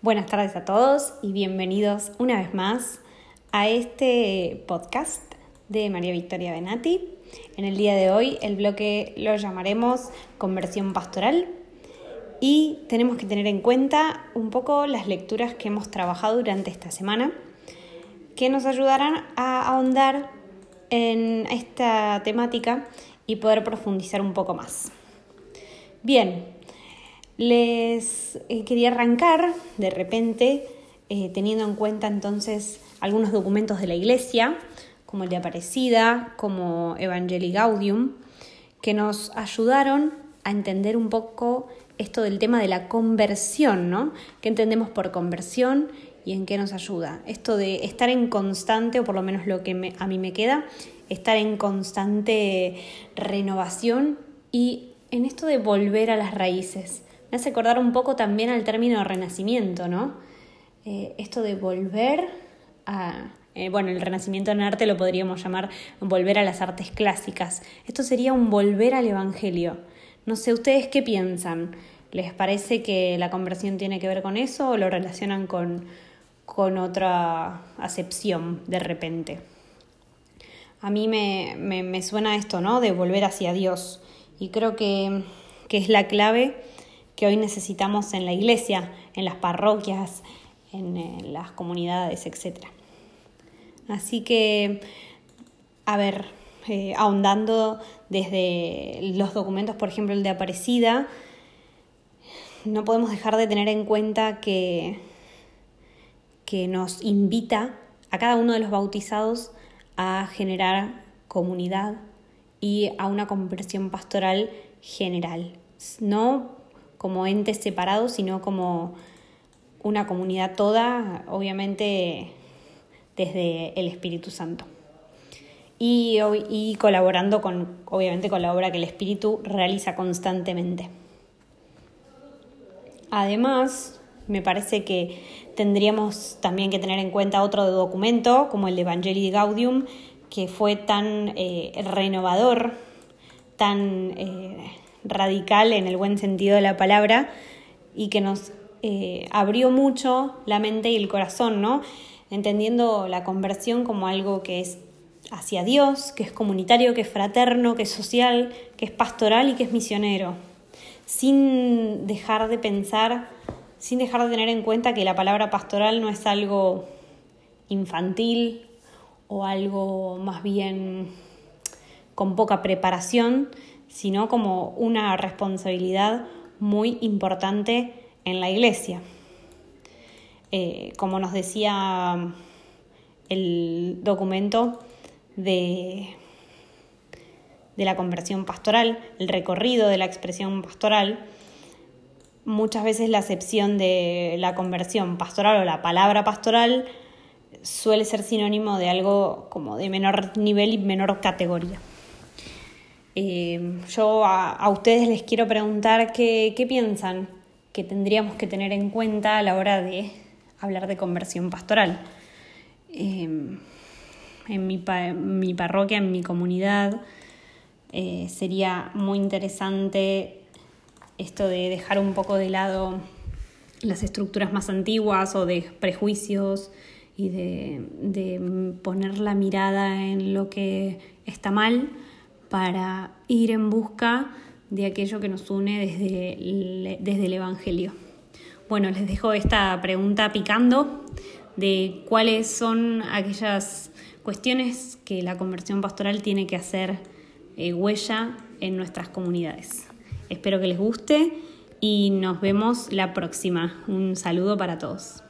Buenas tardes a todos y bienvenidos una vez más a este podcast de María Victoria Benati. En el día de hoy el bloque lo llamaremos conversión pastoral y tenemos que tener en cuenta un poco las lecturas que hemos trabajado durante esta semana que nos ayudarán a ahondar en esta temática y poder profundizar un poco más. Bien, les eh, quería arrancar de repente, eh, teniendo en cuenta entonces algunos documentos de la Iglesia, como el de Aparecida, como Evangelii Gaudium, que nos ayudaron a entender un poco esto del tema de la conversión, ¿no? ¿Qué entendemos por conversión y en qué nos ayuda? Esto de estar en constante, o por lo menos lo que a mí me queda, estar en constante renovación y en esto de volver a las raíces. Me hace acordar un poco también al término renacimiento, ¿no? Eh, esto de volver a... Eh, bueno, el renacimiento en arte lo podríamos llamar volver a las artes clásicas. Esto sería un volver al Evangelio. No sé, ¿ustedes qué piensan? ¿Les parece que la conversión tiene que ver con eso o lo relacionan con, con otra acepción de repente? A mí me, me, me suena esto, ¿no? De volver hacia Dios. Y creo que, que es la clave que hoy necesitamos en la iglesia, en las parroquias, en, las comunidades, etc. Así que, a ver, eh, ahondando desde los documentos, por ejemplo, el de Aparecida, no podemos dejar de tener en cuenta que, que nos invita a cada uno de los bautizados a generar comunidad y a una conversión pastoral general, no como entes separados, sino como una comunidad toda, obviamente desde el Espíritu Santo. Y, y, colaborando con, obviamente, con la obra que el Espíritu realiza constantemente. Además, me parece que tendríamos también que tener en cuenta otro documento, como el Evangelii Gaudium, que fue tan eh, renovador, tan eh, radical en el buen sentido de la palabra y que nos eh, abrió mucho la mente y el corazón, ¿no? Entendiendo la conversión como algo que es hacia Dios, que es comunitario, que es fraterno, que es social, que es pastoral y que es misionero, sin dejar de pensar, sin dejar de tener en cuenta que la palabra pastoral no es algo infantil o algo más bien con poca preparación, sino como una responsabilidad muy importante en la iglesia. Eh, como nos decía el documento de, de la conversión pastoral, el recorrido de la expresión pastoral, muchas veces la acepción de la conversión pastoral o la palabra pastoral suele ser sinónimo de algo como de menor nivel y menor categoría. Eh, yo a, ustedes les quiero preguntar qué, piensan que tendríamos que tener en cuenta a la hora de hablar de conversión pastoral. Eh, en mi, parroquia, en mi comunidad, eh, sería muy interesante esto de dejar un poco de lado las estructuras más antiguas o de prejuicios y de poner la mirada en lo que está mal para ir en busca de aquello que nos une desde desde el Evangelio. Bueno, les dejo esta pregunta picando de cuáles son aquellas cuestiones que la conversión pastoral tiene que hacer eh, huella en nuestras comunidades. Espero que les guste y nos vemos la próxima. Un saludo para todos.